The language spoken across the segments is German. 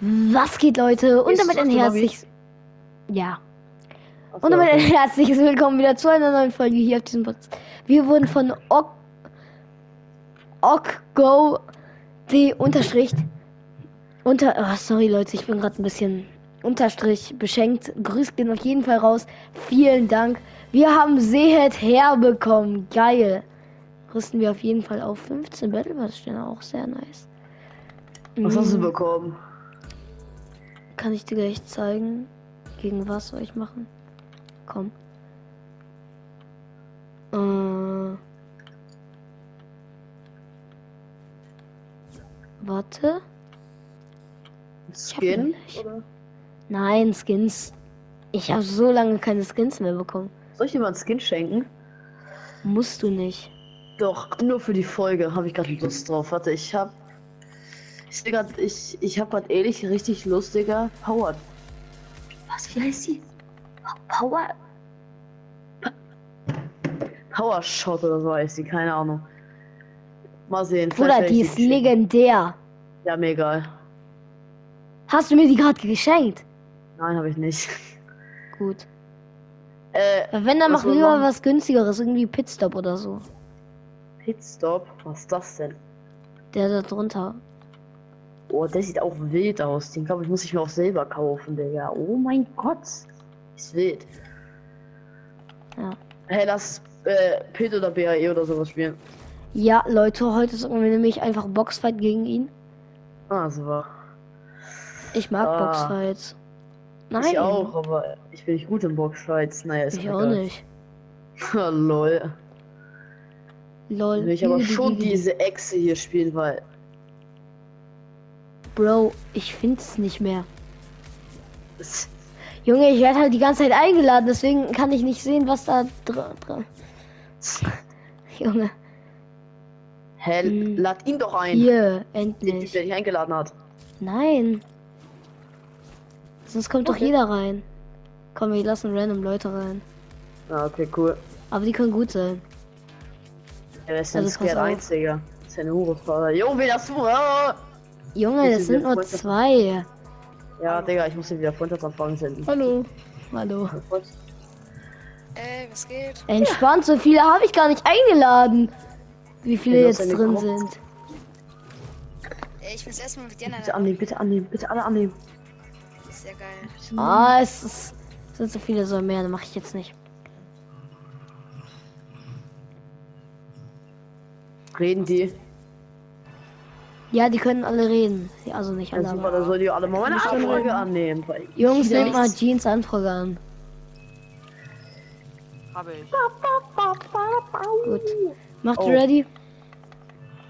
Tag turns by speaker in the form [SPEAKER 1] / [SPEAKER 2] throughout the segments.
[SPEAKER 1] Was geht, Leute? Und
[SPEAKER 2] Ist
[SPEAKER 1] damit ein herzliches. Ja.
[SPEAKER 2] Achso,
[SPEAKER 1] Und damit ein
[SPEAKER 2] okay.
[SPEAKER 1] herzliches Willkommen wieder zu einer neuen Folge hier auf diesem Podcast. Wir wurden von Ok. Okgo. D. Unterstrich. Unter. Oh, sorry, Leute, ich bin gerade ein bisschen. Unterstrich beschenkt. Grüß gehen auf jeden Fall raus. Vielen Dank. Wir haben Sehet herbekommen. Geil. Rüsten wir auf jeden Fall auf 15 Battle Pass stehen auch sehr nice.
[SPEAKER 2] Was hast du
[SPEAKER 1] Mm.
[SPEAKER 2] bekommen?
[SPEAKER 1] Kann ich dir gleich zeigen, gegen was soll ich machen? Komm. Äh. Warte.
[SPEAKER 2] Skin?
[SPEAKER 1] Nein, Skins. Ich habe so lange keine Skins mehr bekommen.
[SPEAKER 2] Soll ich dir mal einen Skin schenken?
[SPEAKER 1] Musst du nicht.
[SPEAKER 2] Doch, nur für die Folge habe ich gerade Lust drauf. Warte, ich hab. Ich sehe grad, ich, ich hab grad ehrlich richtig lustiger Power. Was, wie heißt die? Power. Pa- Power Shot oder so heißt die, keine Ahnung. Mal sehen.
[SPEAKER 1] Bruder,
[SPEAKER 2] werd
[SPEAKER 1] die ist legendär.
[SPEAKER 2] Ja, mir egal.
[SPEAKER 1] Hast du mir die gerade geschenkt?
[SPEAKER 2] Nein, habe ich nicht.
[SPEAKER 1] Gut.
[SPEAKER 2] Äh,
[SPEAKER 1] Wenn, dann mach lieber
[SPEAKER 2] machen?
[SPEAKER 1] was günstigeres, irgendwie Pitstop oder so.
[SPEAKER 2] Pitstop. Was ist das denn?
[SPEAKER 1] Der da drunter.
[SPEAKER 2] Oh, der sieht auch wild aus. Den glaube ich muss ich mir auch selber kaufen, Digga. Oh mein Gott. Ist wild.
[SPEAKER 1] Ja.
[SPEAKER 2] Hey, lass äh, Pit oder BAE oder sowas spielen.
[SPEAKER 1] Ja, Leute, heute zocken wir nämlich einfach Boxfight gegen ihn.
[SPEAKER 2] Ah, super.
[SPEAKER 1] Ich mag
[SPEAKER 2] Ah.
[SPEAKER 1] Boxfights. Nein,
[SPEAKER 2] Ich auch, aber ich bin nicht gut im Boxfights. Naja, ist
[SPEAKER 1] ich
[SPEAKER 2] auch egal.
[SPEAKER 1] nicht.
[SPEAKER 2] Lol.
[SPEAKER 1] Lol.
[SPEAKER 2] Will ich aber schon diese Echse hier spielen, weil.
[SPEAKER 1] Bro, ich find's nicht mehr.
[SPEAKER 2] es-
[SPEAKER 1] Junge, ich werde halt die ganze Zeit eingeladen, deswegen kann ich nicht sehen, was da dran. Dra Junge,
[SPEAKER 2] Hä,
[SPEAKER 1] Hm.
[SPEAKER 2] lad ihn doch ein.
[SPEAKER 1] hier,
[SPEAKER 2] Den
[SPEAKER 1] endlich.
[SPEAKER 2] der dich eingeladen hat.
[SPEAKER 1] Nein. Sonst kommt doch
[SPEAKER 2] Okay.
[SPEAKER 1] jeder rein. Komm, wir lassen random Leute rein.
[SPEAKER 2] Ah, okay, cool.
[SPEAKER 1] Aber die können gut sein.
[SPEAKER 2] Ja, wer ist denn
[SPEAKER 1] Also.
[SPEAKER 2] 1, Digga? Das ist ja eine Hurenfahrer. Jo,
[SPEAKER 1] Junge, das sind nur zwei.
[SPEAKER 2] Ja, Digga, ich muss dir wieder Freundschaftsanfragen senden.
[SPEAKER 1] Hallo. Hallo.
[SPEAKER 3] Ey, was geht?
[SPEAKER 1] Entspannt, so viele habe ich gar nicht eingeladen. Wie viele
[SPEAKER 2] Ja,
[SPEAKER 1] jetzt
[SPEAKER 2] ja
[SPEAKER 1] drin
[SPEAKER 2] nicht
[SPEAKER 1] sind.
[SPEAKER 3] Ich bin's erstmal mit dir
[SPEAKER 2] Bitte annehmen, bitte annehmen, bitte alle annehmen.
[SPEAKER 3] Sehr geil.
[SPEAKER 1] Ah, es ist, sind so viele, so mehr, dann mache ich jetzt nicht.
[SPEAKER 2] Reden die?
[SPEAKER 1] Ja, die können alle reden. Ja, Also nicht
[SPEAKER 2] Ja,
[SPEAKER 1] alle.
[SPEAKER 2] super,
[SPEAKER 1] aber-
[SPEAKER 2] dann soll die alle mal meine Anfrage annehmen.
[SPEAKER 1] Jungs, nehmt mal Jeans Anfrage an.
[SPEAKER 4] Habe ich.
[SPEAKER 1] Gut. Macht
[SPEAKER 2] Oh.
[SPEAKER 1] ready?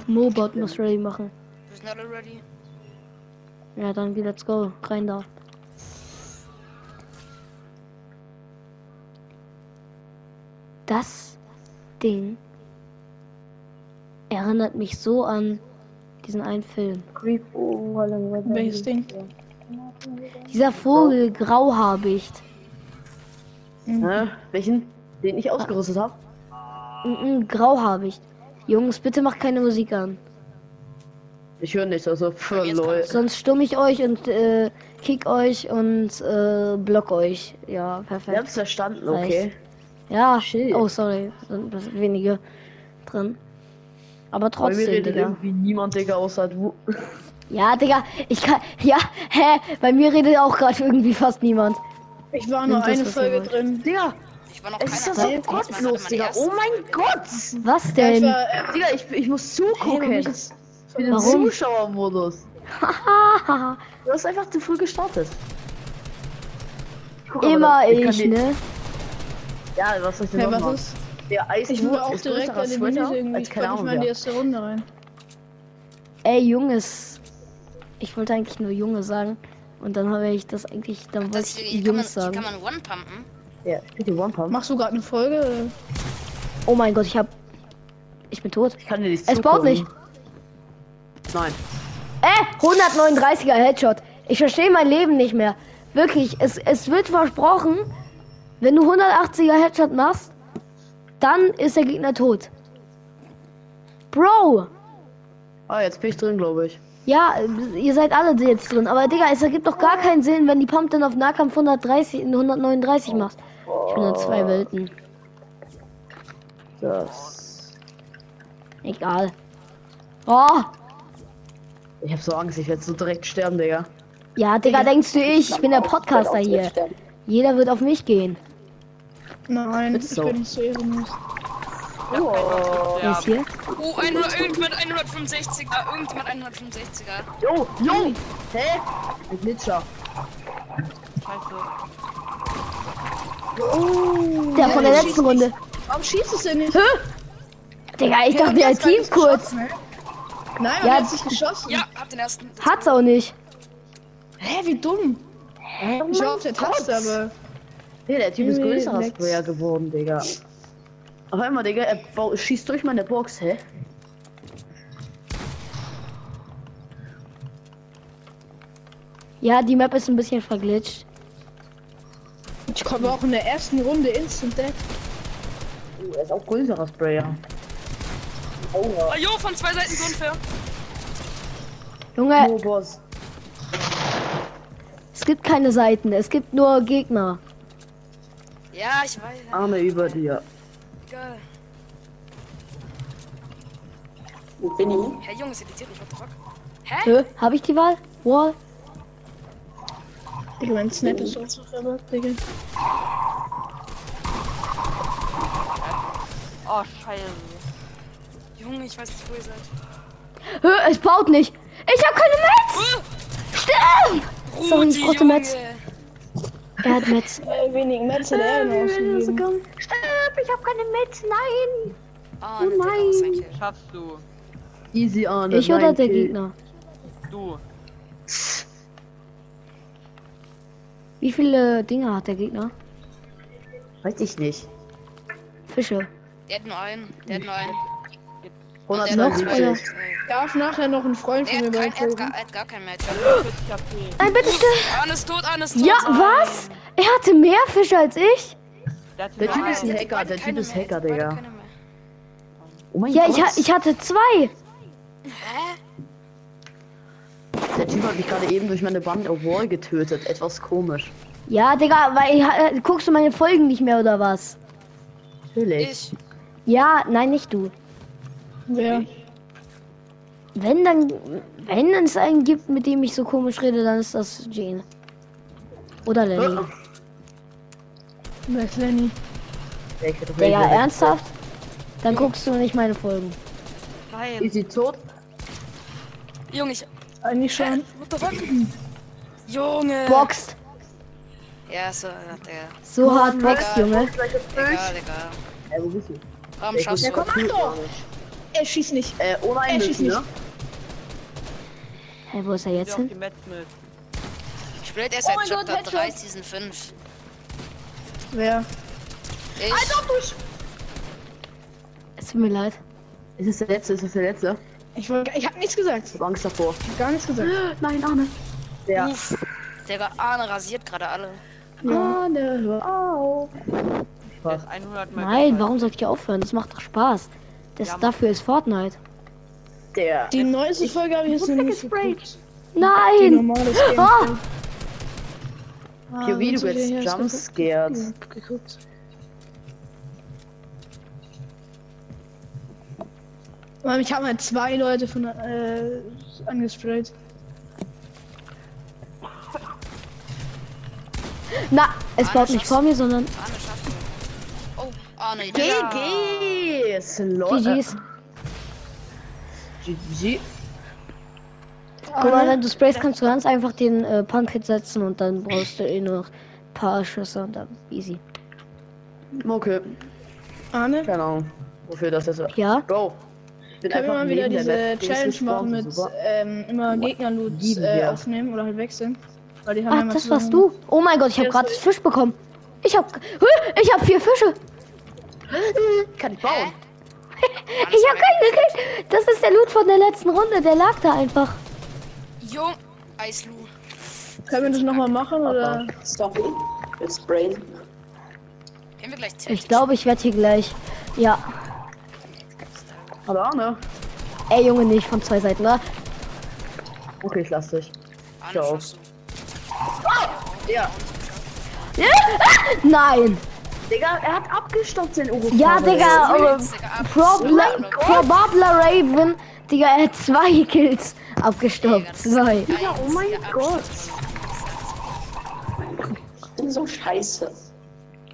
[SPEAKER 1] Mobot muss ready machen.
[SPEAKER 3] Wir sind alle ready.
[SPEAKER 1] Ja, dann wie let's go. Rein da. Das Ding erinnert mich so an diesen einen Film.
[SPEAKER 5] Welches Ding?
[SPEAKER 1] Dieser Vogel grauhabicht.
[SPEAKER 2] Hä? Welchen? Den ich ausgerüstet habe?
[SPEAKER 1] Mm, mm, grauhabicht. Jungs, bitte macht keine Musik an.
[SPEAKER 2] Ich höre nichts, also für lol.
[SPEAKER 1] Sonst stumm ich euch und äh, kick euch und äh, block euch. Ja,
[SPEAKER 2] Wir
[SPEAKER 1] perfekt.
[SPEAKER 2] haben's verstanden, okay.
[SPEAKER 1] Ja,
[SPEAKER 2] Shit.
[SPEAKER 1] oh sorry, sind wenige drin. Aber
[SPEAKER 2] Bei mir
[SPEAKER 1] trotzdem,
[SPEAKER 2] redet
[SPEAKER 1] Digga.
[SPEAKER 2] irgendwie niemand, Digga, außer du.
[SPEAKER 1] Ja, Digga, ich kann. Ja, hä? Bei mir redet auch gerade irgendwie fast niemand.
[SPEAKER 5] Ich war nur eine Folge drin.
[SPEAKER 2] Digga,
[SPEAKER 3] Ich war noch
[SPEAKER 2] es ist so.
[SPEAKER 3] Das war
[SPEAKER 2] gottlos, Digga. Oh mein. Gott!
[SPEAKER 1] Was
[SPEAKER 5] Ja, ich
[SPEAKER 1] denn?
[SPEAKER 5] war, äh,
[SPEAKER 2] Digga, ich, ich muss
[SPEAKER 5] hey,
[SPEAKER 2] zugucken.
[SPEAKER 5] warum
[SPEAKER 2] ich bin im? Zuschauermodus.
[SPEAKER 1] Hahaha.
[SPEAKER 2] Du hast einfach zu früh gestartet. Guck aber,
[SPEAKER 1] Immer ich,
[SPEAKER 2] die-
[SPEAKER 1] ne?
[SPEAKER 2] Ja, was soll ich denn noch
[SPEAKER 5] was
[SPEAKER 2] machen?
[SPEAKER 5] ist?
[SPEAKER 2] Der Eis
[SPEAKER 5] Ich will auch direkt eliminiert irgendwie. Ich wollte nicht mal in die erste Runde rein.
[SPEAKER 1] Ey, Junges. Ich wollte eigentlich nur Junge sagen. Und dann habe ich das eigentlich. Dann wollte
[SPEAKER 3] Das
[SPEAKER 1] ich
[SPEAKER 3] hier, kann man,
[SPEAKER 1] Jungs sagen.
[SPEAKER 3] kann man One-Pumpen.
[SPEAKER 2] Ja, bitte One Pump.
[SPEAKER 5] Machst du gerade eine Folge?
[SPEAKER 1] Oh mein Gott, ich hab. Ich bin tot.
[SPEAKER 2] Ich kann dir nicht
[SPEAKER 1] Es baut nicht.
[SPEAKER 2] Nein.
[SPEAKER 1] Äh, 139er Headshot. Ich verstehe mein Leben nicht mehr. Wirklich, es, es wird versprochen, wenn du 180er Headshot machst, dann ist der Gegner tot. Bro,
[SPEAKER 2] Ah, jetzt bin ich drin, glaube ich.
[SPEAKER 1] Ja, ihr seid alle jetzt drin. Aber Digga, es ergibt doch gar keinen Sinn, wenn die Pump dann auf Nahkampf 130, 139 machst. Ich bin in zwei Welten.
[SPEAKER 2] Das.
[SPEAKER 1] Egal. Oh!
[SPEAKER 2] Ich hab so Angst, ich werde so direkt sterben, Digga.
[SPEAKER 1] Ja, Digga, denkst du ich? Ich bin der Podcaster hier. Jeder wird auf mich gehen.
[SPEAKER 5] Nein, ich
[SPEAKER 2] so.
[SPEAKER 5] bin nicht so ehrenlos.
[SPEAKER 2] Oh.
[SPEAKER 1] Ist hier?
[SPEAKER 3] Oh, 100, irgendjemand 165er, irgendjemand 165er.
[SPEAKER 2] Jo, jo! Hä? Ein Glitscher.
[SPEAKER 5] Oh,
[SPEAKER 1] Der von der letzten Runde.
[SPEAKER 5] Warum schießt es denn nicht?
[SPEAKER 1] Hä? Digga, ich dachte, der
[SPEAKER 5] hat gar
[SPEAKER 1] Team
[SPEAKER 5] nicht
[SPEAKER 1] kurz.
[SPEAKER 5] geschossen, hä? Nein,
[SPEAKER 1] Ja,
[SPEAKER 5] ja, hat sich geschossen.
[SPEAKER 3] Ja, hab den ersten.
[SPEAKER 1] Hat's auch nicht.
[SPEAKER 5] Hä, wie dumm.
[SPEAKER 2] Hä?
[SPEAKER 5] Ich war auf der Taste, aber.
[SPEAKER 2] Nee, der Typ ist größerer
[SPEAKER 5] leckt's.
[SPEAKER 2] Sprayer geworden, Digga. Auf einmal, Digga, er bau- schießt durch meine Box, hä?
[SPEAKER 1] Ja, die Map ist ein bisschen verglitscht.
[SPEAKER 5] Ich komme auch in der ersten Runde Instant Death.
[SPEAKER 2] Oh, er ist auch größerer Sprayer. Oh,
[SPEAKER 3] Ah, jo, von zwei Seiten so unfair.
[SPEAKER 1] Junge,
[SPEAKER 2] oh Boss.
[SPEAKER 1] es gibt keine Seiten, es gibt nur Gegner.
[SPEAKER 3] Ja, ich weiß.
[SPEAKER 2] Arme über dir.
[SPEAKER 3] Egal.
[SPEAKER 4] Wo bin ich?
[SPEAKER 3] Herr Junge, es irritiert mich, what? Hä?
[SPEAKER 1] Hä? Hab ich die Wahl? Wall?
[SPEAKER 5] Digga, mein Snap ist auch so verwirrt, Digga.
[SPEAKER 4] Oh, scheiße.
[SPEAKER 3] Junge, ich weiß nicht, wo ihr seid.
[SPEAKER 1] Hä? Es baut nicht. Ich hab keine Metz!
[SPEAKER 3] Uh,
[SPEAKER 1] Stimmt! Sorry, ich brauchte Metz. Er hat Metz.
[SPEAKER 5] Äh, wenig Metz hat er noch.
[SPEAKER 1] Stimmt, ich hab keine Metz, nein!
[SPEAKER 3] Ah,
[SPEAKER 1] Oh
[SPEAKER 3] ein
[SPEAKER 1] nein.
[SPEAKER 4] Schaffst du.
[SPEAKER 2] Easy Arne.
[SPEAKER 1] Ich oder der
[SPEAKER 2] Kill.
[SPEAKER 1] Gegner?
[SPEAKER 4] Du.
[SPEAKER 1] Wie viele Dinge hat der Gegner?
[SPEAKER 2] Weiß ich nicht.
[SPEAKER 1] Fische.
[SPEAKER 3] Der hat nur einen. Der hat nur einen.
[SPEAKER 2] 100
[SPEAKER 3] Der
[SPEAKER 1] noch,
[SPEAKER 3] hat zwei.
[SPEAKER 1] oder?
[SPEAKER 3] Äh,
[SPEAKER 5] Darf nachher noch ein Freund von mir
[SPEAKER 3] kein, er, hat gar, er hat gar kein Match.
[SPEAKER 4] 40 HP.
[SPEAKER 1] Nein, bitte!
[SPEAKER 3] Arne ist tot, Arne ist tot.
[SPEAKER 1] Ja, was? Er hatte mehr Fische als ich?
[SPEAKER 4] Der,
[SPEAKER 2] Typ ist ein. Hacker, der Typ ist
[SPEAKER 3] mehr,
[SPEAKER 2] Hacker, Digga.
[SPEAKER 3] mehr.
[SPEAKER 2] Oh mein
[SPEAKER 1] Ja,
[SPEAKER 2] Gott.
[SPEAKER 1] ich, ha- ich hatte zwei.
[SPEAKER 3] Hä?
[SPEAKER 2] Der Typ hat mich gerade eben durch meine Band auf Wall getötet. Etwas komisch.
[SPEAKER 1] Ja, Digga, weil ich, äh, guckst du meine Folgen nicht mehr oder was?
[SPEAKER 2] Natürlich.
[SPEAKER 3] Ich.
[SPEAKER 1] Ja, nein, nicht du.
[SPEAKER 5] Wer?
[SPEAKER 1] Wenn dann, wenn es einen gibt, mit dem ich so komisch rede, dann ist das Jane. Oder Lenny.
[SPEAKER 5] Wer ist Lenny?
[SPEAKER 1] Digga, ernsthaft? Dann guckst du nicht meine Folgen.
[SPEAKER 4] Nein.
[SPEAKER 2] Easy tot.
[SPEAKER 3] Junge, ich.
[SPEAKER 5] Eigentlich schon.
[SPEAKER 3] Junge.
[SPEAKER 1] Boxt.
[SPEAKER 3] Ja, so, ja, Digga.
[SPEAKER 1] So hart boxt,
[SPEAKER 3] Egal.
[SPEAKER 1] Junge.
[SPEAKER 3] Egal, egal.
[SPEAKER 2] Äh, wo bist du?
[SPEAKER 3] Warum
[SPEAKER 2] Der
[SPEAKER 3] schaffst
[SPEAKER 2] ist
[SPEAKER 3] du?
[SPEAKER 2] ja Kommando!
[SPEAKER 5] Er schießt nicht.
[SPEAKER 2] Äh, ohne
[SPEAKER 5] Er schießt nicht.
[SPEAKER 2] ne?
[SPEAKER 1] Hä, wo ist er
[SPEAKER 4] Jetzt
[SPEAKER 1] hin?
[SPEAKER 4] mit.
[SPEAKER 3] Spielt erst
[SPEAKER 5] Oh
[SPEAKER 3] seit
[SPEAKER 5] mein Gott,
[SPEAKER 3] Chapter 3
[SPEAKER 5] Headshot.
[SPEAKER 3] Season 5.
[SPEAKER 5] Wer?
[SPEAKER 3] Ich.
[SPEAKER 1] Es tut mir leid.
[SPEAKER 2] Ist es der letzte? Ist es der letzte?
[SPEAKER 5] Ich, wollte- ich hab nichts gesagt.
[SPEAKER 2] Ich hab Angst davor.
[SPEAKER 5] Ich hab gar nichts gesagt.
[SPEAKER 2] Nein, Arne. Der.
[SPEAKER 3] Uff. Digga, Arne rasiert gerade alle.
[SPEAKER 2] Arne, hör auf.
[SPEAKER 4] Der ist 100 Mal
[SPEAKER 1] Nein,
[SPEAKER 4] gefallen.
[SPEAKER 1] warum soll ich aufhören? Das macht doch Spaß. Das,
[SPEAKER 4] Ja.
[SPEAKER 1] dafür ist Fortnite.
[SPEAKER 2] Der.
[SPEAKER 5] Die neueste Folge habe ich jetzt noch nicht geguckt.
[SPEAKER 1] Nein! Ah!
[SPEAKER 2] Hier, wie du jetzt jumpscared.
[SPEAKER 5] geguckt. Mann, Ich habe mal zwei Leute von äh, angesprayt.
[SPEAKER 1] Na, es
[SPEAKER 3] Arne,
[SPEAKER 1] baut nicht vor mir, sondern
[SPEAKER 3] Arne schafft. Oh, Arne, ja.
[SPEAKER 2] GG! Slot.
[SPEAKER 1] GG's.
[SPEAKER 2] GG.
[SPEAKER 1] Guck mal, wenn du sprayst, kannst du ganz einfach den äh, Pump-Hit setzen und dann brauchst du eh nur noch ein paar Schüsse und dann easy.
[SPEAKER 2] Okay,
[SPEAKER 5] Arne,
[SPEAKER 2] keine Ahnung. Wofür das ist.
[SPEAKER 1] Ja?
[SPEAKER 2] Bro. Ich bin
[SPEAKER 5] können wir mal wieder diese Challenge machen mit ähm, immer Gegnerloot äh, aufnehmen oder halt wechseln? Weil die haben
[SPEAKER 1] Ach,
[SPEAKER 5] ja
[SPEAKER 1] das warst du. Oh mein Gott, ich habe
[SPEAKER 5] war
[SPEAKER 1] Fisch bekommen. Ich habe ich habe vier Fische.
[SPEAKER 2] Kann ich bauen?
[SPEAKER 1] Ich habe keinen gekriegt. Das ist der Loot von der letzten Runde. Der lag da einfach.
[SPEAKER 3] Jung. Eislu.
[SPEAKER 5] Können wir das nochmal machen oder?
[SPEAKER 4] Sorry. Jetzt Brain.
[SPEAKER 3] Gehen wir gleich
[SPEAKER 1] Ich glaube, ich werde hier gleich. Ja.
[SPEAKER 2] Hallo Arne.
[SPEAKER 1] Ey, Junge, nicht von zwei Seiten, oder?
[SPEAKER 2] Okay, ich lass dich.
[SPEAKER 3] Ah,
[SPEAKER 2] Ja. Ja.
[SPEAKER 1] Nein.
[SPEAKER 2] Digga, er hat abgestoppt, den Uro.
[SPEAKER 1] Ja, Digga,
[SPEAKER 3] Gott.
[SPEAKER 1] Probabler Raven, Digga, er hat zwei Kills abgestoppt. Zwei.
[SPEAKER 2] Digga, oh mein Gott.
[SPEAKER 4] Ich bin so scheiße.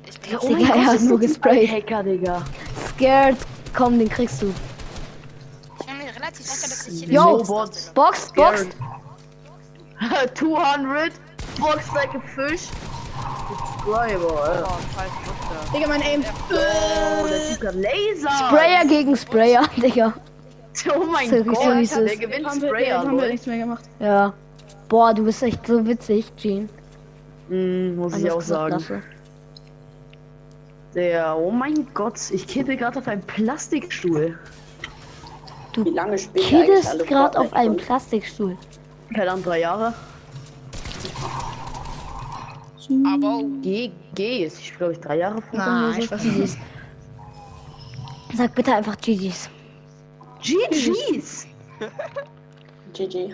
[SPEAKER 3] Ich bin
[SPEAKER 2] oh
[SPEAKER 1] Digga, er hat nur gesprayt.
[SPEAKER 2] Hacker, Digga.
[SPEAKER 1] Scared. Komm, den kriegst du.
[SPEAKER 3] ich bin mir relativ sicher, dass ich hier
[SPEAKER 1] Yo. Box, Box.
[SPEAKER 2] Scared. 200. Box like a fish. Subscriber, Alter.
[SPEAKER 4] Oh, scheiß Muster.
[SPEAKER 5] Digga, mein Aim.
[SPEAKER 2] Oh, der Typ hat Laser.
[SPEAKER 1] Sprayer gegen Sprayer, Digga.
[SPEAKER 2] Oh mein
[SPEAKER 1] So,
[SPEAKER 2] Gott,
[SPEAKER 1] so.
[SPEAKER 2] der gewinnt
[SPEAKER 5] haben wir,
[SPEAKER 2] Sprayer,
[SPEAKER 5] haben wir nichts mehr gemacht.
[SPEAKER 1] Ja. Boah, du bist echt so witzig, Jean.
[SPEAKER 2] Mm, muss ich
[SPEAKER 1] Anders
[SPEAKER 2] auch sagen.
[SPEAKER 1] Lasse.
[SPEAKER 2] Der, oh mein Gott, ich kippe gerade auf einem Plastikstuhl.
[SPEAKER 4] Wie lange alle
[SPEAKER 1] gerade auf
[SPEAKER 4] schon?
[SPEAKER 1] Plastikstuhl.
[SPEAKER 2] Keine Ahnung, drei Jahre.
[SPEAKER 3] Aber
[SPEAKER 2] G, G ist, ich glaube ich, drei Jahre vor
[SPEAKER 5] Nein, ich weiß nicht.
[SPEAKER 1] Sag bitte einfach GG's.
[SPEAKER 2] GG's.
[SPEAKER 4] GG.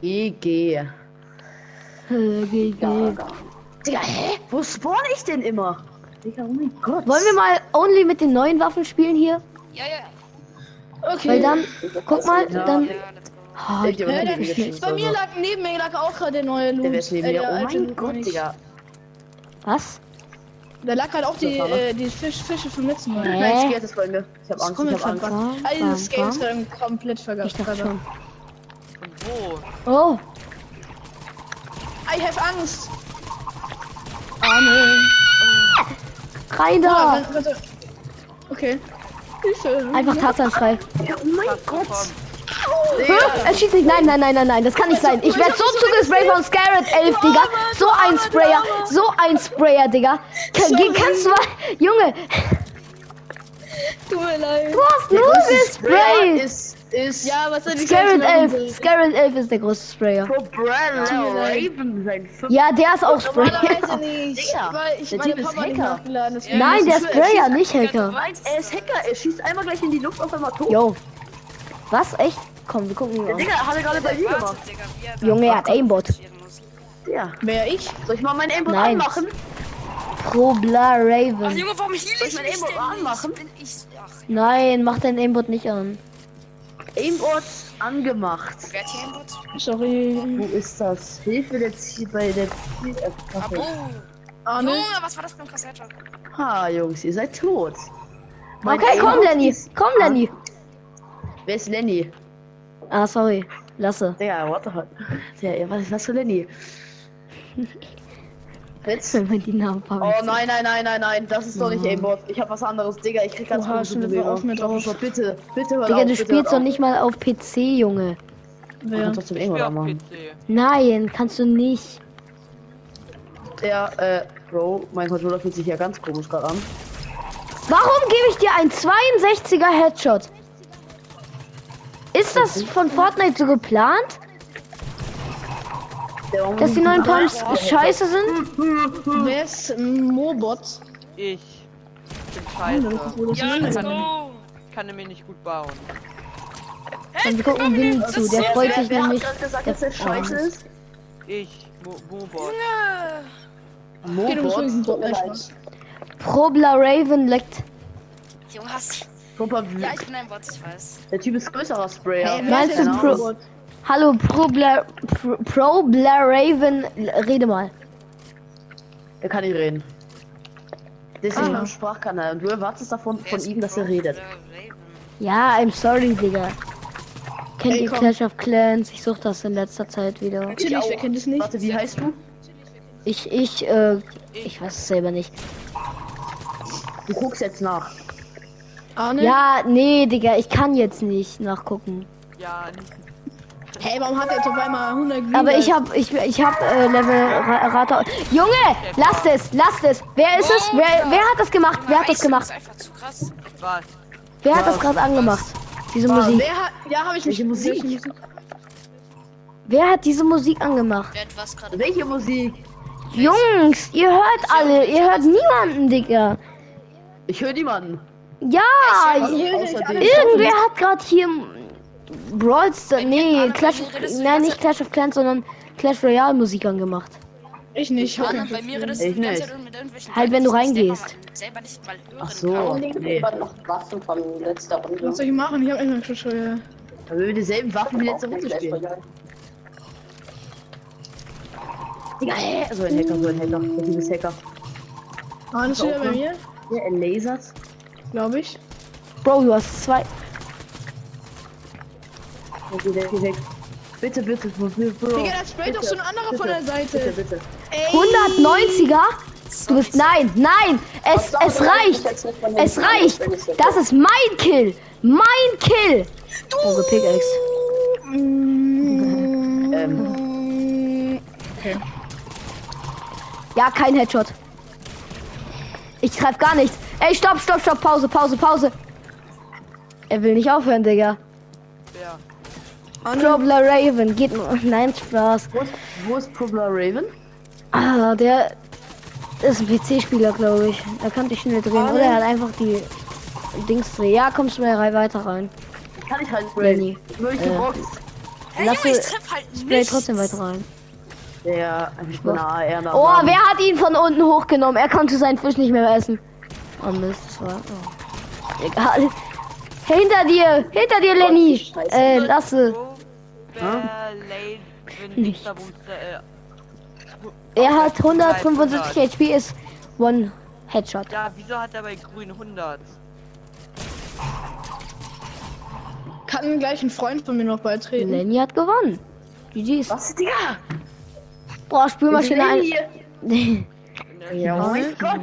[SPEAKER 2] GG.
[SPEAKER 1] Äh, GG.
[SPEAKER 4] Ja, ja.
[SPEAKER 2] Digga, hä? Wo spawn ich denn immer? Digga, oh mein Gott.
[SPEAKER 1] Wollen wir mal only mit den neuen Waffen spielen hier?
[SPEAKER 3] ja, ja.
[SPEAKER 5] Okay.
[SPEAKER 1] Weil dann, guck mal,
[SPEAKER 2] Ja.
[SPEAKER 1] dann.
[SPEAKER 3] Ja.
[SPEAKER 1] Oh,
[SPEAKER 2] Ich-
[SPEAKER 5] Äh, dann,
[SPEAKER 2] die geschickt,
[SPEAKER 5] bei mir
[SPEAKER 2] also.
[SPEAKER 5] lag neben mir lag auch gerade der neue Loot.
[SPEAKER 2] Der wäre neben
[SPEAKER 5] äh,
[SPEAKER 2] mir.
[SPEAKER 5] der
[SPEAKER 2] Oh mein Gott,
[SPEAKER 5] nicht.
[SPEAKER 2] Digga.
[SPEAKER 1] was?
[SPEAKER 5] Da lag halt auch die,
[SPEAKER 2] Das
[SPEAKER 5] äh, die Fisch, Fische vom letzten Mal.
[SPEAKER 2] Nein, Skiert ist bei mir. Ich hab Angst, ich
[SPEAKER 5] jetzt
[SPEAKER 2] hab Angst.
[SPEAKER 5] dieses
[SPEAKER 1] bam,
[SPEAKER 5] Game ist gerade komplett
[SPEAKER 1] Ich
[SPEAKER 5] vergessen.
[SPEAKER 4] wo?
[SPEAKER 1] Oh,
[SPEAKER 5] I have Angst.
[SPEAKER 1] Arne. Rein
[SPEAKER 5] Ah,
[SPEAKER 1] da!
[SPEAKER 5] warte. Okay. Hilfe.
[SPEAKER 1] Einfach Tarzanschrei.
[SPEAKER 2] Ja, oh mein Gott.
[SPEAKER 1] Er schießt nicht. Nein, nein, nein, nein, nein. Das kann nicht sein. Ich werde so zugesprayt von Scarlet 11, Digga. So ein Sprayer. So ein Sprayer, Digga. Kann, kannst du mal. Junge,
[SPEAKER 5] Tut mir leid.
[SPEAKER 1] du hast
[SPEAKER 2] Der
[SPEAKER 1] nur gesprayt.
[SPEAKER 2] ist, ist
[SPEAKER 5] Ja, was ich
[SPEAKER 1] Scarlet
[SPEAKER 5] jetzt machen?
[SPEAKER 1] 11. Scarlet 11 ist der größte Sprayer. Ja, der ist auch Sprayer.
[SPEAKER 5] Ich
[SPEAKER 2] der
[SPEAKER 5] meine
[SPEAKER 2] Typ ist
[SPEAKER 5] Papa nicht
[SPEAKER 2] Hacker.
[SPEAKER 5] nachgeladen.
[SPEAKER 1] Nein, der
[SPEAKER 5] ich-
[SPEAKER 1] Sprayer, nicht Hacker.
[SPEAKER 2] Er ist Hacker. Er schießt einmal gleich in die Luft auf einmal tot.
[SPEAKER 1] Yo. Was? Echt? Komm, wir gucken ihn
[SPEAKER 2] Der
[SPEAKER 1] an.
[SPEAKER 2] Digga hat er gerade bei mir gemacht.
[SPEAKER 1] Junge, er hat Aimbot.
[SPEAKER 2] Ja.
[SPEAKER 5] Wer ich?
[SPEAKER 2] Soll ich mal meinen Aimbot
[SPEAKER 1] Nein.
[SPEAKER 2] anmachen?
[SPEAKER 1] Probla
[SPEAKER 3] Ach,
[SPEAKER 1] Raven.
[SPEAKER 3] Junge, warum
[SPEAKER 2] Soll
[SPEAKER 3] ich
[SPEAKER 2] ich mein Aimbot anmachen?
[SPEAKER 3] ich... Ach,
[SPEAKER 1] Nein, mach dein Aimbot nicht an.
[SPEAKER 2] Aimbot angemacht.
[SPEAKER 3] wer hat hier Aimbot?
[SPEAKER 5] Sorry.
[SPEAKER 2] Wo ist das? Hilfe der Ziel bei der. Äh, Kaffee.
[SPEAKER 3] Abo.
[SPEAKER 5] Arne.
[SPEAKER 3] Junge, was war das für ein Kassetter?
[SPEAKER 2] Ha, Jungs, ihr seid tot. Mein
[SPEAKER 1] Okay, komm,
[SPEAKER 2] Aimbot
[SPEAKER 1] Lenny.
[SPEAKER 2] ist
[SPEAKER 1] Komm, Lenny.
[SPEAKER 2] Wer ist Lenny?
[SPEAKER 1] Ah, sorry. Lasse.
[SPEAKER 2] Digga, what the fuck? Der, was, was für Lenny? Jetzt?
[SPEAKER 1] Wenn man die Namen
[SPEAKER 2] Oh nein, nein, nein, nein, nein, das ist doch nicht Aimbot. Ich hab was anderes, Digga. Ich krieg ganz
[SPEAKER 5] Oha,
[SPEAKER 2] komische
[SPEAKER 5] schon, auf mit
[SPEAKER 2] Bewegung.
[SPEAKER 5] auf.
[SPEAKER 2] Bitte, bitte hör
[SPEAKER 1] Digga,
[SPEAKER 2] auf,
[SPEAKER 1] du
[SPEAKER 2] bitte
[SPEAKER 1] spielst doch nicht mal auf PC, Junge.
[SPEAKER 2] Ich
[SPEAKER 5] Wer?
[SPEAKER 2] kann trotzdem
[SPEAKER 4] Ich
[SPEAKER 2] Aimbot machen.
[SPEAKER 4] PC.
[SPEAKER 1] Nein, kannst du nicht.
[SPEAKER 2] Ja, äh, Bro, mein Controller fühlt sich ja ganz komisch gerade an.
[SPEAKER 1] Warum gebe ich dir ein 62er Headshot? Ist das von Fortnite so geplant, dass die neuen Pumps scheiße sind?
[SPEAKER 5] Wer ist Mobot?
[SPEAKER 4] Ich bin
[SPEAKER 5] Arne,
[SPEAKER 4] scheiße.
[SPEAKER 3] Ja, let's go.
[SPEAKER 4] Ich kann nämlich nicht gut bauen.
[SPEAKER 1] Dann wir gucken Willi zu, der freut sich
[SPEAKER 2] wer hat
[SPEAKER 1] nämlich.
[SPEAKER 2] gesagt, dass der scheiße ist?
[SPEAKER 4] Ich, Mo Mobot.
[SPEAKER 3] Junge.
[SPEAKER 5] Okay, du musst übrigens einen Bot
[SPEAKER 2] Tut mir leid.
[SPEAKER 5] Spaß.
[SPEAKER 1] Probler Raven leckt.
[SPEAKER 3] Junge, hast...
[SPEAKER 2] Pumper,
[SPEAKER 3] Ja, ich bin ein Bot, ich weiß.
[SPEAKER 2] der Typ ist größerer Sprayer.
[SPEAKER 5] Hey, wer
[SPEAKER 1] Meinst
[SPEAKER 5] ist
[SPEAKER 1] du
[SPEAKER 5] denn
[SPEAKER 1] Pro-? Hallo, Probler, Pro, Probler Raven, rede mal.
[SPEAKER 2] Der kann nicht reden. Der ist
[SPEAKER 5] Ah.
[SPEAKER 2] im Sprachkanal und du erwartest davon
[SPEAKER 3] Wer
[SPEAKER 2] von ihm, dass er
[SPEAKER 3] Pro
[SPEAKER 2] redet.
[SPEAKER 1] Ja, I'm sorry, Digga. Kennt ihr. Clash of Clans? Ich suche das in letzter Zeit wieder.
[SPEAKER 5] Natürlich, wer kennt es nicht?
[SPEAKER 2] Warte, wie heißt du?
[SPEAKER 1] Ich, ich, äh, ich weiß es selber nicht.
[SPEAKER 2] Du guckst jetzt nach.
[SPEAKER 5] Arne?
[SPEAKER 1] Ja, nee, Digga, ich kann jetzt nicht nachgucken.
[SPEAKER 4] Ja, nicht.
[SPEAKER 5] Hey, warum hat er jetzt auf einmal 100 Green
[SPEAKER 1] Aber ich hab, ich, ich hab äh, Level Ra Rata. Junge, lasst es, lasst es. Wer ist es? Wer, wer hat das gemacht? Wer hat das gemacht?
[SPEAKER 3] ist einfach zu krass.
[SPEAKER 4] Was?
[SPEAKER 1] Wer hat das gerade angemacht? Diese
[SPEAKER 2] Was?
[SPEAKER 1] Musik.
[SPEAKER 5] Wer hat. Ja, habe ich mich.
[SPEAKER 2] Welche Musik?
[SPEAKER 1] Wer hat diese Musik angemacht?
[SPEAKER 3] Wer hat was gerade...
[SPEAKER 2] Welche Musik?
[SPEAKER 1] Jungs, ihr hört alle, ihr hört niemanden, Digga.
[SPEAKER 2] Ich höre niemanden.
[SPEAKER 1] Ja,
[SPEAKER 3] Ich
[SPEAKER 1] irgendwer hat gerade hier Brawl Stars, nee, Clash
[SPEAKER 3] du
[SPEAKER 1] nein, nicht Clash of Clans, sondern Clash Royale Musik angemacht.
[SPEAKER 5] Ich nicht. keinen
[SPEAKER 3] bei mir redest du
[SPEAKER 2] Ich
[SPEAKER 3] die ganze
[SPEAKER 2] nicht.
[SPEAKER 3] Zeit mit irgendwelchen
[SPEAKER 1] Halt, wenn du
[SPEAKER 3] ich
[SPEAKER 1] reingehst.
[SPEAKER 3] Selber, nicht mal hören
[SPEAKER 2] Ach so. Nee.
[SPEAKER 6] immer noch Waffen von letzter Runde?
[SPEAKER 5] Was soll ich machen? Ich hab mehr Clash Royale.
[SPEAKER 2] Aber wir dieselben Waffen wie letzte Runde spielen. Digga, hä? So ein Hacker, so ein Hacker. Der Typ ist Hacker.
[SPEAKER 5] Ah, das wieder bei mir,
[SPEAKER 2] Ja, er lasert.
[SPEAKER 5] Glaube ich.
[SPEAKER 1] Bro, du hast zwei.
[SPEAKER 2] Okay, der geht weg. Bitte, bitte, Bro.
[SPEAKER 5] Digga, das sprayt doch so ein anderer von der
[SPEAKER 2] Bitte,
[SPEAKER 5] Seite.
[SPEAKER 2] bitte.
[SPEAKER 5] Ey!
[SPEAKER 1] 190er? Du bist, nein, nein, es, es reicht. Es reicht. Das ist mein Kill. Mein Kill. Oh, gepickaxe.
[SPEAKER 2] Ähm,
[SPEAKER 5] Okay.
[SPEAKER 1] Ja, kein Headshot. Ich treff gar nichts. Ey, stopp, stopp, stopp. Pause, Pause, Pause. Er will nicht aufhören, Digga.
[SPEAKER 4] Wer?
[SPEAKER 1] Probler Raven. Geht nur. Nein, Spaß.
[SPEAKER 2] wo ist, wo ist Probler Raven?
[SPEAKER 1] Ah, der ist ein PC-Spieler, glaube ich. Er kann dich schnell drehen. Oder er hat einfach die Dings drehen. Ja, kommst du mal rein, weiter rein.
[SPEAKER 2] Kann ich halt sprayen. Nur ich
[SPEAKER 1] Äh.
[SPEAKER 2] Box.
[SPEAKER 3] Hey,
[SPEAKER 1] Lass
[SPEAKER 3] Junge, ich treff halt nicht.
[SPEAKER 1] trotzdem weiter rein.
[SPEAKER 2] Der, ich bin AR nach.
[SPEAKER 1] Oh, wer hat ihn von unten hochgenommen? Er konnte seinen Fisch nicht mehr essen. Oh Mist, das war. Oh. Egal. Hinter dir! Hinter dir, Lenny! Äh, lasse.
[SPEAKER 4] Wo wer Lane wenn
[SPEAKER 1] Nicht.
[SPEAKER 4] Mr. Booster, äh,
[SPEAKER 1] Er hat 175 HP, ist One Headshot.
[SPEAKER 4] Ja, wieso hat er bei grün 100?
[SPEAKER 5] Kann gleich ein Freund von mir noch beitreten.
[SPEAKER 1] Lenny hat gewonnen. GG's.
[SPEAKER 2] Was, Digga?
[SPEAKER 1] Boah, Spülmaschine ein.
[SPEAKER 2] Ja, oh mein Gott.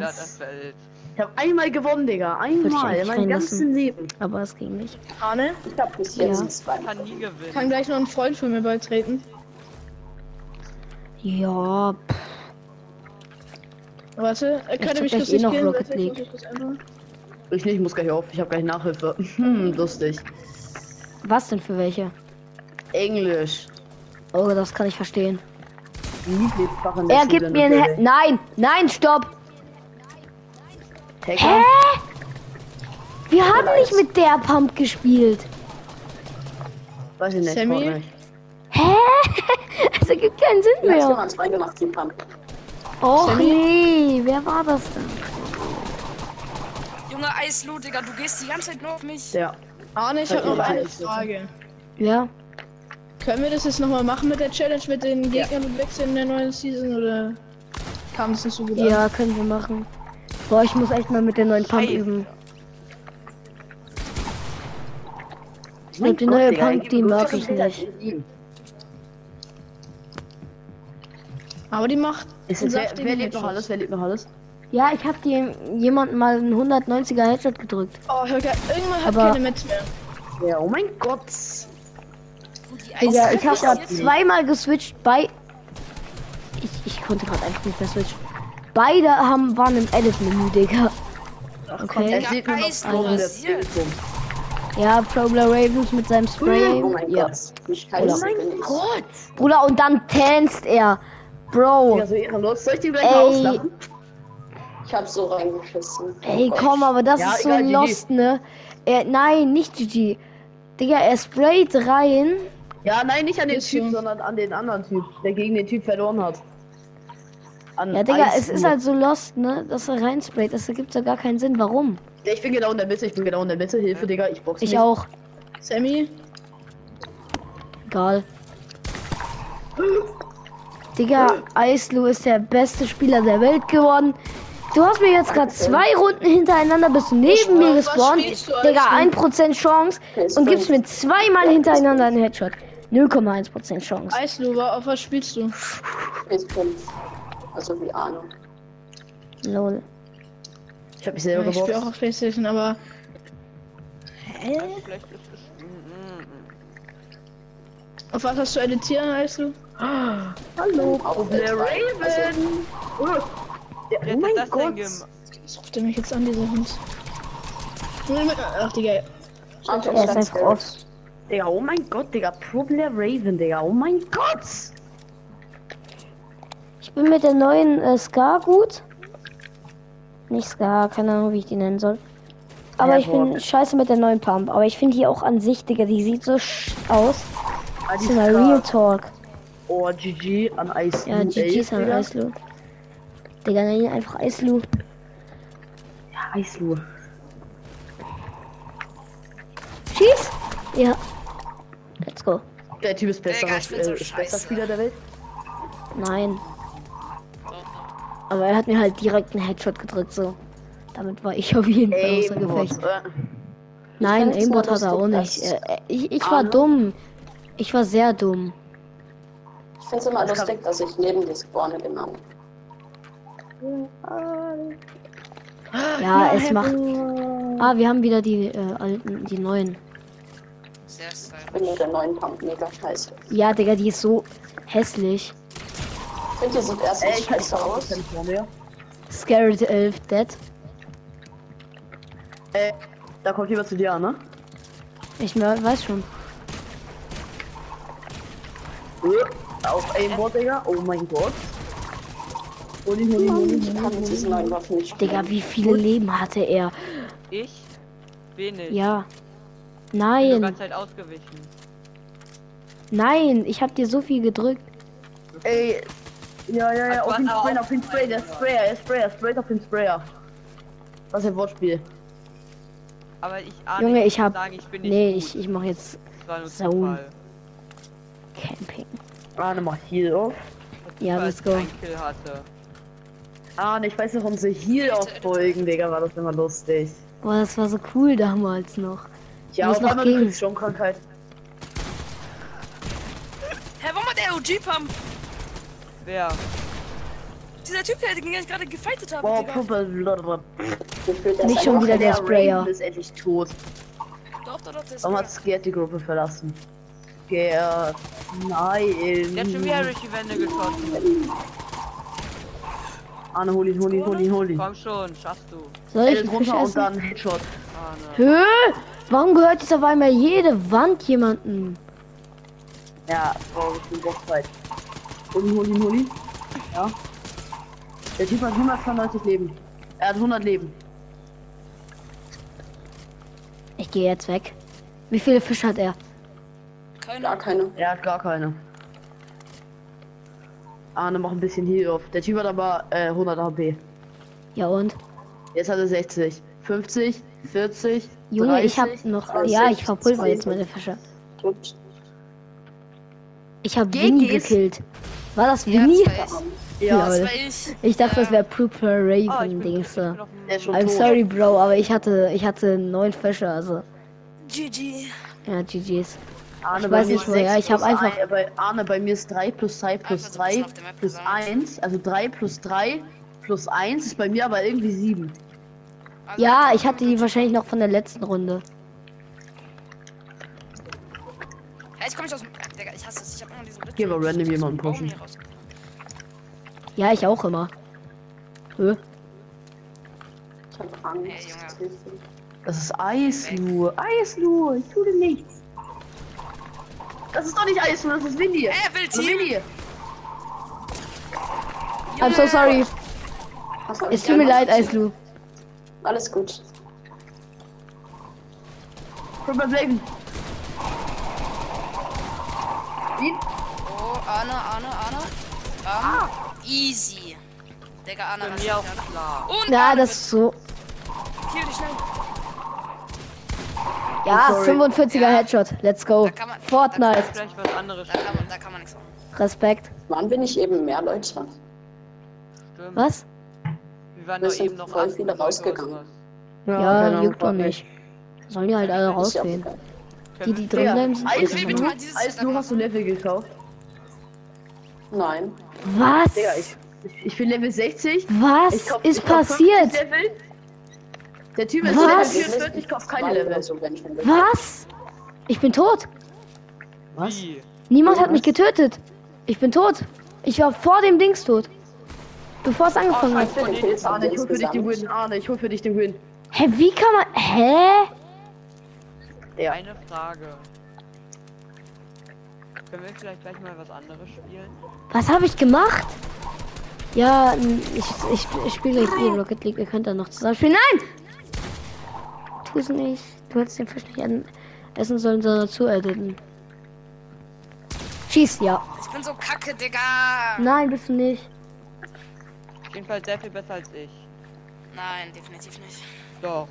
[SPEAKER 2] Ich hab einmal gewonnen, Digga. Einmal. In meinem ganzen. Leben.
[SPEAKER 1] Aber es ging nicht.
[SPEAKER 5] Arne,
[SPEAKER 6] Ich hab bis jetzt
[SPEAKER 1] Ja.
[SPEAKER 6] zwei.
[SPEAKER 4] Kann nie gewinnen.
[SPEAKER 5] kann gleich noch ein Freund von mir beitreten.
[SPEAKER 1] Ja, pff,
[SPEAKER 5] Warte, er könnte
[SPEAKER 1] zock
[SPEAKER 5] mich
[SPEAKER 1] eh noch
[SPEAKER 5] spielen.
[SPEAKER 1] Rocket
[SPEAKER 5] ich
[SPEAKER 1] League.
[SPEAKER 2] Ich nicht, muss gleich auf. Ich hab gleich Nachhilfe. Hm, lustig.
[SPEAKER 1] was denn für welche?
[SPEAKER 2] Englisch.
[SPEAKER 1] Oh, das kann ich verstehen.
[SPEAKER 2] Lieblingsfach in der
[SPEAKER 1] Er
[SPEAKER 2] Schule,
[SPEAKER 1] gibt mir ein. Nein, nein, stopp! Hä? Wir haben nicht mit der Pump gespielt.
[SPEAKER 2] Weiß ich nicht.
[SPEAKER 5] Sammy?
[SPEAKER 1] Hä? Es ergibt keinen Sinn mehr.
[SPEAKER 6] Mal zwei gemacht, Team Pump.
[SPEAKER 1] Och nee, wer war das denn?
[SPEAKER 3] Junge Eislo, Digga, du gehst die ganze Zeit nur auf mich.
[SPEAKER 2] Ja.
[SPEAKER 5] Arne, ich habe noch eine Frage.
[SPEAKER 1] Ja,
[SPEAKER 5] Können wir das jetzt nochmal machen mit der Challenge mit den Gegnern und wechseln in der neuen Season oder kam es nicht so gut an?
[SPEAKER 1] ja, können wir machen. Boah, ich muss echt mal mit der neuen Pump
[SPEAKER 4] Scheiße.
[SPEAKER 1] üben. Ich glaube, die neue Pump, die mag ich nicht.
[SPEAKER 5] Aber die macht
[SPEAKER 2] Ist es, wer, wer lebt noch alles? Wer lebt noch alles?
[SPEAKER 1] Ja, ich habe dir jemanden mal einen 190er Headshot gedrückt.
[SPEAKER 5] Oh, Hörger, irgendwann hat
[SPEAKER 1] Aber-
[SPEAKER 5] keine Metz mehr.
[SPEAKER 2] Ja, oh mein Gott.
[SPEAKER 3] Die
[SPEAKER 1] Digga, ich
[SPEAKER 3] interessiert mich.
[SPEAKER 1] zweimal geswitcht bei. Ich, ich konnte gerade einfach nicht mehr switchen. Beide haben, waren im Edit-Menü, Digga. Okay.
[SPEAKER 2] Es lebt nur noch.
[SPEAKER 1] Ja, Probler Ravens mit seinem Spray.
[SPEAKER 6] Oh mein
[SPEAKER 1] Ja.
[SPEAKER 6] Gott. Mich kann
[SPEAKER 1] Oder-
[SPEAKER 6] ich nicht.
[SPEAKER 2] Gott.
[SPEAKER 1] Bruder, und dann tanzt er. Bro.
[SPEAKER 2] Digga, so ehrenlos. Soll ich den gleich mal
[SPEAKER 1] Ey.
[SPEAKER 2] auslachen?
[SPEAKER 6] Ich hab so reingeschissen.
[SPEAKER 1] Ey,
[SPEAKER 6] Oh Gott.
[SPEAKER 1] komm, aber das
[SPEAKER 2] Ja,
[SPEAKER 1] ist so
[SPEAKER 2] egal, GG.
[SPEAKER 1] lost, ne? Er, nein, nicht GG. Digga, er sprayt rein.
[SPEAKER 2] Ja, nein, nicht an den
[SPEAKER 5] Ist
[SPEAKER 2] Typ,
[SPEAKER 5] so.
[SPEAKER 2] sondern an den anderen Typ, der gegen den Typ verloren hat. An
[SPEAKER 1] Ja, Digga, es ist halt so lost, ne? Dass er reinsprayt. Das ergibt ja gar keinen Sinn. Warum?
[SPEAKER 2] Ja, Ich bin genau in der Mitte, ich bin genau in der Mitte. Hilfe, Digga, ich box
[SPEAKER 1] Ich
[SPEAKER 2] mich.
[SPEAKER 1] auch.
[SPEAKER 5] Sammy,
[SPEAKER 1] Egal. Digga, Eislu ist der beste Spieler der Welt geworden. Du hast mir jetzt gerade zwei Runden hintereinander bist du neben mir gespawnt. Digga,
[SPEAKER 5] Eislu?
[SPEAKER 1] 1% Chance und gibst mir zweimal hintereinander einen Headshot. 0,1% Chance.
[SPEAKER 5] Eislu, auf was spielst du?
[SPEAKER 6] Also wie Ahnung.
[SPEAKER 1] Lol.
[SPEAKER 2] Ich hab mich selber
[SPEAKER 5] ich spiele auch auf Playstation, aber
[SPEAKER 4] es. Mm, mm,
[SPEAKER 5] auf was hast du editieren, Eislu?
[SPEAKER 2] Hallo,
[SPEAKER 6] Auf
[SPEAKER 2] der. Raven. Oh, der,
[SPEAKER 4] Wer
[SPEAKER 2] oh mein
[SPEAKER 4] das
[SPEAKER 2] Gott.
[SPEAKER 5] Was ruft der mich jetzt an, dieser Hund? Ach, Digga.
[SPEAKER 6] Also,
[SPEAKER 1] Er ist einfach off.
[SPEAKER 2] Digga, oh mein Gott, Digga. Problem Raven, Digga. Oh mein Gott.
[SPEAKER 1] Ich bin mit der neuen äh, Scar gut. Nicht Scar, keine Ahnung, wie ich die nennen soll. aber ich bin
[SPEAKER 2] Airborne.
[SPEAKER 1] scheiße mit der neuen Pump. Aber ich finde die auch an sich, Digga, die sieht so sch aus.
[SPEAKER 2] Ah, die
[SPEAKER 1] Das ist
[SPEAKER 2] ist
[SPEAKER 1] mal. Real Talk.
[SPEAKER 2] Oh, GG an Eis.
[SPEAKER 1] Ja, GG's an Eislu. Digga, nenn ihn einfach Eislu.
[SPEAKER 2] Ja, Eislu.
[SPEAKER 1] Schieß! Ja. Let's go.
[SPEAKER 2] Der Typ ist besser,
[SPEAKER 3] Digga, ich bin
[SPEAKER 2] äh,
[SPEAKER 3] so
[SPEAKER 2] ist bester
[SPEAKER 3] scheiße.
[SPEAKER 2] Spieler der Welt.
[SPEAKER 1] Nein. Aber er hat mir halt direkt einen Headshot gedrückt, so. Damit war ich auf jeden Fall außer Gefecht.
[SPEAKER 2] äh,
[SPEAKER 1] Nein, Aimbot hat er auch nicht. Äh, äh, Ich, ich war
[SPEAKER 6] Arne?
[SPEAKER 1] dumm. Ich war sehr dumm.
[SPEAKER 6] Ich finde es immer
[SPEAKER 2] Das
[SPEAKER 6] lustig, dass ich neben die spawne, genau.
[SPEAKER 1] Ja, es macht. Ah, wir haben wieder die äh, alten, die neuen.
[SPEAKER 3] Sehr.
[SPEAKER 6] Ich bin mit der neuen Pump mega scheiße.
[SPEAKER 1] Ja, Digga, die ist so hässlich.
[SPEAKER 6] Die sieht erst
[SPEAKER 2] Ey,
[SPEAKER 6] scheiße
[SPEAKER 2] nicht
[SPEAKER 6] aus.
[SPEAKER 1] Scared 11 Dead.
[SPEAKER 2] Äh, da kommt jemand zu dir, ne?
[SPEAKER 1] Ich weiß schon.
[SPEAKER 2] Äh, Auf Aimbot, Digga. Oh mein Gott. Hol ihn, ihn,
[SPEAKER 6] Ich kann mit diesen neuen Waffen nicht spielen.
[SPEAKER 1] Digga, wie viele Leben hatte er?
[SPEAKER 4] Ich? Wenig.
[SPEAKER 1] Ja.
[SPEAKER 4] Ich bin die
[SPEAKER 1] Nein,
[SPEAKER 4] ganze Zeit ausgewichen.
[SPEAKER 1] nein, ich hab dir so viel gedrückt.
[SPEAKER 2] Ey. Ja, ja, ja, auf den Sprayer, auf den Sprayer, der Sprayer, der Sprayer, straight auf den Sprayer. Was ein Wortspiel.
[SPEAKER 4] Aber ich ahne,
[SPEAKER 1] Junge, ich hab.
[SPEAKER 4] Sagen, ich bin nicht
[SPEAKER 1] Nee,
[SPEAKER 4] gut.
[SPEAKER 1] ich, ich mach jetzt Zone. Camping.
[SPEAKER 2] Ah, ne, mach Heal auf.
[SPEAKER 1] Ja, let's
[SPEAKER 4] ich
[SPEAKER 1] go.
[SPEAKER 4] Kill hatte.
[SPEAKER 2] Ah, ne, ich weiß noch, unsere Heal auffolgen, Digga, war das immer lustig.
[SPEAKER 1] Boah, das war so cool damals noch.
[SPEAKER 2] Ja, auf
[SPEAKER 1] noch
[SPEAKER 2] einmal kriegst schon Krankheit.
[SPEAKER 3] Hä, warum hat der OG-Pump?
[SPEAKER 4] Wer?
[SPEAKER 3] Dieser Typ, der gegen den ich gerade gefightet habe,
[SPEAKER 2] Boah. Puppe,
[SPEAKER 1] Nicht schon wieder der Sprayer.
[SPEAKER 2] Ist endlich tot.
[SPEAKER 3] Doch, doch, doch, der
[SPEAKER 2] hat Scared die Gruppe verlassen? Scared. Nein.
[SPEAKER 4] Der hat schon wieder durch die Wände geschossen.
[SPEAKER 2] Arne, hol ihn, hol ihn, hol ihn, hol ihn.
[SPEAKER 4] Komm schon, schaffst du.
[SPEAKER 1] Soll ich
[SPEAKER 2] runter und dann Headshot.
[SPEAKER 1] Hö? Warum gehört jetzt auf einmal jede Wand jemanden?
[SPEAKER 2] Ja, brauche ich den Boxfight. Hol ihn, hol ihn, hol ihn. Ja. Der Typ hat 192 Leben. Er hat 100 Leben.
[SPEAKER 1] Ich gehe jetzt weg. Wie viele Fische hat er?
[SPEAKER 3] Keine.
[SPEAKER 6] Gar keine.
[SPEAKER 2] Er hat gar keine. Arne, mach ein bisschen Heal auf. Der Typ hat aber äh, 100 HP.
[SPEAKER 1] Ja und?
[SPEAKER 2] Jetzt hat er 60. 50, 40,
[SPEAKER 1] Junge,
[SPEAKER 2] 30.
[SPEAKER 1] ich hab noch.
[SPEAKER 6] 30,
[SPEAKER 1] Ja, ich verpulver jetzt
[SPEAKER 6] 20.
[SPEAKER 1] meine Fische. Ich hab
[SPEAKER 2] geh's.
[SPEAKER 1] gekillt. War das
[SPEAKER 3] Ja,
[SPEAKER 1] Winnie?
[SPEAKER 3] das war ich.
[SPEAKER 2] Ja,
[SPEAKER 3] Das ich.
[SPEAKER 1] Ich dachte, das wäre Purple
[SPEAKER 4] Oh,
[SPEAKER 1] Dings. I'm
[SPEAKER 2] tot.
[SPEAKER 1] sorry, Bro, aber ich hatte, ich hatte neun Fische, also
[SPEAKER 3] GG.
[SPEAKER 1] ja, GG's.
[SPEAKER 2] Arne,
[SPEAKER 1] Ich weiß nicht
[SPEAKER 2] ist
[SPEAKER 1] woher, ich hab
[SPEAKER 2] plus
[SPEAKER 1] einfach-
[SPEAKER 2] ein- bei Arne, bei mir ist 3 plus 2 plus
[SPEAKER 3] Einfach so ein bisschen
[SPEAKER 2] 3
[SPEAKER 3] auf der Map
[SPEAKER 2] plus
[SPEAKER 3] gesagt.
[SPEAKER 2] 1. Also 3 plus 3 plus 1 ist bei mir aber irgendwie 7.
[SPEAKER 3] Also,
[SPEAKER 1] Ja, ich hatte die wahrscheinlich noch von der letzten Runde.
[SPEAKER 3] Hä, ich komm nicht aus dem. Digga, ich hasse es. Ich hab immer diesen
[SPEAKER 2] Geh mal
[SPEAKER 3] Rhythmus.
[SPEAKER 2] random jemanden pushen.
[SPEAKER 3] hier raus.
[SPEAKER 1] Ja, ich auch immer. Hö?
[SPEAKER 6] Ich hab Angst.
[SPEAKER 3] Junge.
[SPEAKER 2] Das ist Eislu. Eislu, ich tue dir nichts. Das ist doch nicht Eislu, das ist Winnie.
[SPEAKER 3] Ey, er will Team.
[SPEAKER 2] Winnie.
[SPEAKER 1] I'm so sorry.
[SPEAKER 6] Hab
[SPEAKER 1] Es
[SPEAKER 6] ich
[SPEAKER 1] tut mir leid, Eislu.
[SPEAKER 6] Alles gut.
[SPEAKER 2] Purple Blaven. Wie?
[SPEAKER 3] Oh, Arne, Arne, Arne. Ah. Easy. Digga, Arne.
[SPEAKER 4] Bei mir auch klar.
[SPEAKER 3] Und
[SPEAKER 1] Ja, das ist so.
[SPEAKER 3] Kill dich schnell.
[SPEAKER 1] Ja,
[SPEAKER 2] sorry.
[SPEAKER 1] 45er
[SPEAKER 3] Ja.
[SPEAKER 1] Headshot. Let's go.
[SPEAKER 3] Da kann man-
[SPEAKER 1] Fortnite.
[SPEAKER 4] Vielleicht was anderes
[SPEAKER 3] Da kann man, da kann man nichts machen.
[SPEAKER 1] Respekt.
[SPEAKER 6] Waren wir nicht eben mehr Leute?
[SPEAKER 4] stimmen.
[SPEAKER 1] Was?
[SPEAKER 4] Wir waren doch eben noch
[SPEAKER 6] voll
[SPEAKER 4] 18
[SPEAKER 6] viele rausgegangen.
[SPEAKER 1] Ja,
[SPEAKER 2] Ahnung,
[SPEAKER 1] juckt doch nicht. Sollen die halt alle
[SPEAKER 6] ja
[SPEAKER 1] rausgehen. Die, die drin
[SPEAKER 2] Ja,
[SPEAKER 1] bleiben, sind
[SPEAKER 3] Ich
[SPEAKER 2] Eislu,
[SPEAKER 3] Setup
[SPEAKER 2] hast du. Level gekauft?
[SPEAKER 6] Nein.
[SPEAKER 1] Was?
[SPEAKER 2] Digga, ich, ich, ich bin Level 60.
[SPEAKER 1] Was
[SPEAKER 2] Ich kauf,
[SPEAKER 1] ist
[SPEAKER 2] ich kauf 50
[SPEAKER 1] passiert?
[SPEAKER 2] Level. Der Typ ist
[SPEAKER 1] Was?
[SPEAKER 2] Level 44, ich kauf keine Level.
[SPEAKER 6] ich.
[SPEAKER 1] Was? Ich bin tot.
[SPEAKER 2] Was?
[SPEAKER 1] Niemand hat mich getötet. Ich bin tot. Ich war vor dem Dings tot. Bevor es angefangen hat.
[SPEAKER 6] Den Pilz haben
[SPEAKER 2] Arne, ich hol für dich den. Win. Arne, ich hol für dich den Win.
[SPEAKER 1] Hä, wie kann man. Hä?
[SPEAKER 2] Ja.
[SPEAKER 4] Eine Frage. Können wir vielleicht gleich mal was anderes spielen?
[SPEAKER 1] Was habe ich gemacht? Ja, ich, ich, ich spiele gleich eh Rocket League. Wir können dann noch zusammen spielen. Nein! tu es nicht. Du hättest den Fisch nicht an- essen sollen, sondern zu editen. Schieß, ja.
[SPEAKER 3] Ich bin so kacke, Digga.
[SPEAKER 1] Nein, bist du nicht.
[SPEAKER 4] Auf jeden Fall sehr viel besser als ich.
[SPEAKER 3] Nein, definitiv nicht.
[SPEAKER 4] Doch.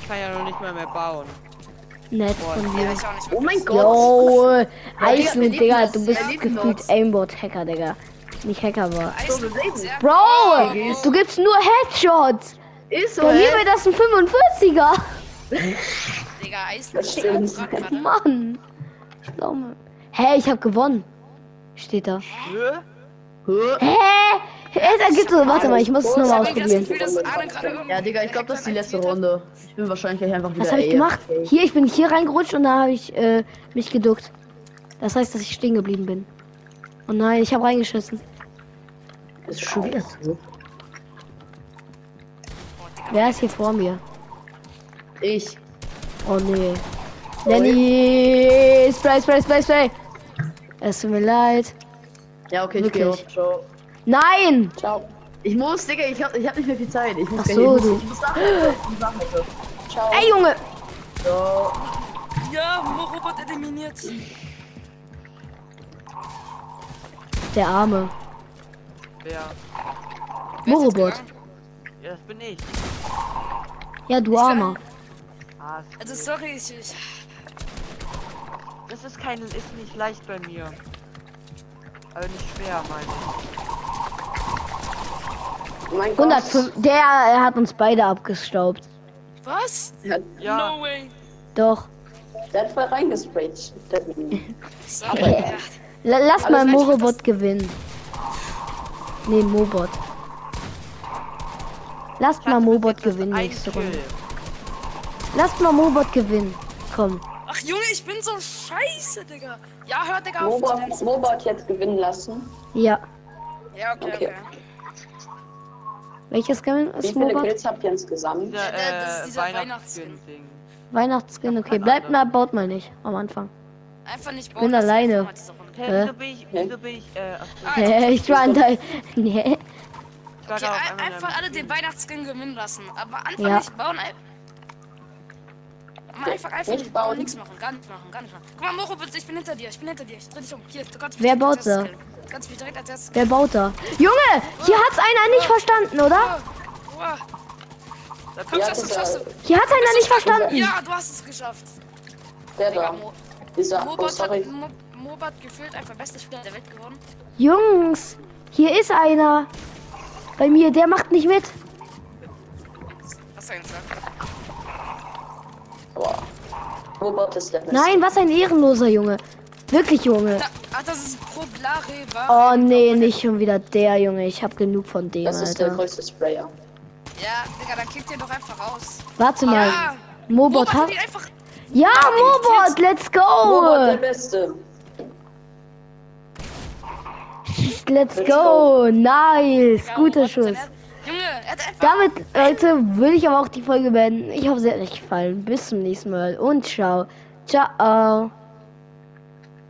[SPEAKER 4] Ich kann ja noch nicht mal mehr bauen.
[SPEAKER 1] Nett
[SPEAKER 4] Boah,
[SPEAKER 1] von dir.
[SPEAKER 2] Oh mein. Gott.
[SPEAKER 1] Jo,
[SPEAKER 2] Ja, Digga,
[SPEAKER 1] du bist gefühlt. Aimbot-Hacker, Digga. Nicht Hacker, aber. Bro, du gibst nur Headshots.
[SPEAKER 2] Ist so,
[SPEAKER 1] Bei mir wäre das ein 45er.
[SPEAKER 3] Digga, gerade.
[SPEAKER 1] Mann. Ich glaube. Hä, ich hab gewonnen. Steht da.
[SPEAKER 4] Hä?
[SPEAKER 2] Hä?
[SPEAKER 1] Da gibt's so. Warte mal, ich muss es nochmal
[SPEAKER 3] das
[SPEAKER 1] ausprobieren.
[SPEAKER 2] Ja, Digga, ich glaube, das ist die letzte Runde. Ich bin wahrscheinlich gleich einfach wieder
[SPEAKER 1] Was habe ich gemacht? Hier, ich bin hier reingerutscht und da habe ich äh, mich geduckt. Das heißt, dass ich stehen geblieben bin. Oh nein, ich habe reingeschissen.
[SPEAKER 2] Ist schon wieder so.
[SPEAKER 1] Wer ist hier vor mir?
[SPEAKER 2] Ich.
[SPEAKER 1] Oh nee. Lenny! Spray, spray, spray, spray! Es tut mir leid.
[SPEAKER 2] Ja, okay, ich gehe
[SPEAKER 1] Wirklich?
[SPEAKER 2] auf. Ciao.
[SPEAKER 1] Nein!
[SPEAKER 6] Ciao.
[SPEAKER 2] Ich muss, Digga, ich hab, ich hab nicht mehr viel Zeit. Ich muss
[SPEAKER 1] Ach
[SPEAKER 2] gleich-
[SPEAKER 1] so,
[SPEAKER 2] ich
[SPEAKER 1] du.
[SPEAKER 2] muss, ich muss nachhelfen. Ich muss nachhelfen.
[SPEAKER 6] Ciao.
[SPEAKER 1] Ey, Junge!
[SPEAKER 2] So.
[SPEAKER 3] Ja, Morobot eliminiert.
[SPEAKER 1] Der Arme.
[SPEAKER 4] Wer?
[SPEAKER 1] Morobot.
[SPEAKER 4] Ja, das bin ich.
[SPEAKER 1] Ja, du Armer.
[SPEAKER 4] Ah, ist
[SPEAKER 3] Also, sorry, ich. ich
[SPEAKER 4] Das ist kein, ist nicht leicht bei mir. Aber nicht schwer, meine ich.
[SPEAKER 6] Oh mein Gott.
[SPEAKER 1] 105. Der er hat uns beide abgestaubt.
[SPEAKER 3] was?
[SPEAKER 6] Ja,
[SPEAKER 4] Ja,
[SPEAKER 3] No way.
[SPEAKER 1] Doch.
[SPEAKER 6] der hat voll reingesprayt.
[SPEAKER 1] La lass mal Morobot gewinnen. Nee, Mobot. Lasst
[SPEAKER 4] ich
[SPEAKER 1] mal Mobot gewinnen nächste. Runde. Lasst mal Mobot gewinnen. Komm.
[SPEAKER 3] Ach, Junge, ich bin so scheiße, Digga. Ja, hör, Digga, auf.
[SPEAKER 6] Mobot, Mobot jetzt gewinnen lassen.
[SPEAKER 1] Ja.
[SPEAKER 3] Ja, okay,
[SPEAKER 6] Okay.
[SPEAKER 3] okay.
[SPEAKER 1] Welches Skin
[SPEAKER 6] Wie
[SPEAKER 1] ist
[SPEAKER 6] viele
[SPEAKER 1] Mobot?
[SPEAKER 6] Kills habt ihr insgesamt?
[SPEAKER 4] Dieser,
[SPEAKER 3] Ja, das ist
[SPEAKER 4] äh,
[SPEAKER 3] dieser
[SPEAKER 4] Weihnachtsskin-Ding.
[SPEAKER 1] Weihnachtsskin, okay. Bleibt mal, baut mal nicht am Anfang.
[SPEAKER 3] Einfach nicht
[SPEAKER 1] bin alleine.
[SPEAKER 4] Hä, wieso bin ich, wieso bin ich, äh, ach
[SPEAKER 3] Ah,
[SPEAKER 1] Hä, ich war an der. Nee.
[SPEAKER 3] Okay, einfach
[SPEAKER 4] in
[SPEAKER 3] alle den
[SPEAKER 4] Skin.
[SPEAKER 3] Weihnachtsskin gewinnen lassen. Aber einfach
[SPEAKER 1] Ja.
[SPEAKER 3] nicht bauen. Mal einfach, einfach
[SPEAKER 6] Nicht
[SPEAKER 3] bauen, nichts machen, gar nicht machen, gar nicht machen. Guck mal, Moro, bitte, ich bin hinter dir, ich bin hinter dir, ich dreh dich um. Hier, du kannst mich
[SPEAKER 1] Wer baut da?
[SPEAKER 3] Du kannst mich direkt als erstes
[SPEAKER 1] Wer baut da? Junge, hier hat's einer nicht verstanden, oder?
[SPEAKER 4] Da
[SPEAKER 6] Ja,
[SPEAKER 3] das
[SPEAKER 6] dieser,
[SPEAKER 3] schaffst du.
[SPEAKER 1] Hier hat einer nicht verstanden.
[SPEAKER 3] Ja, du hast es geschafft.
[SPEAKER 6] der da.
[SPEAKER 3] Mo
[SPEAKER 6] Dieser, oh
[SPEAKER 3] Mobot
[SPEAKER 6] sorry.
[SPEAKER 3] hat Mo Mobat gefühlt einfach bester Spieler der Welt geworden.
[SPEAKER 1] Jungs, hier ist einer. Bei mir, der macht nicht mit.
[SPEAKER 3] Was soll ich sagen?
[SPEAKER 6] Boah. Mobot ist der Beste.
[SPEAKER 1] Nein, was ein ehrenloser Junge. Wirklich, Junge.
[SPEAKER 3] Da, ach, das ist Problare.
[SPEAKER 1] Oh nee, nicht schon wieder der Junge. Ich hab genug von dem,
[SPEAKER 6] Das ist der
[SPEAKER 1] Alter.
[SPEAKER 6] größte Sprayer.
[SPEAKER 3] Ja, Digga, dann kickt ihr doch einfach raus.
[SPEAKER 1] Warte mal.
[SPEAKER 3] Ja,
[SPEAKER 1] Mobot
[SPEAKER 3] Mobat
[SPEAKER 1] hat.
[SPEAKER 3] einfach.
[SPEAKER 1] Ja, Mobot, let's
[SPEAKER 6] Mobot der
[SPEAKER 1] go.
[SPEAKER 6] Beste.
[SPEAKER 1] Let's go. Nice.
[SPEAKER 3] Ja,
[SPEAKER 1] Guter Schuss.
[SPEAKER 3] Junge, er hat einfach.
[SPEAKER 1] Damit, Leute, würde ich aber auch die Folge beenden. Ich hoffe, sie hat euch gefallen. Bis zum nächsten Mal und ciao. Ciao.